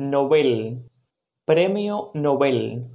Nobel, Premio Nobel.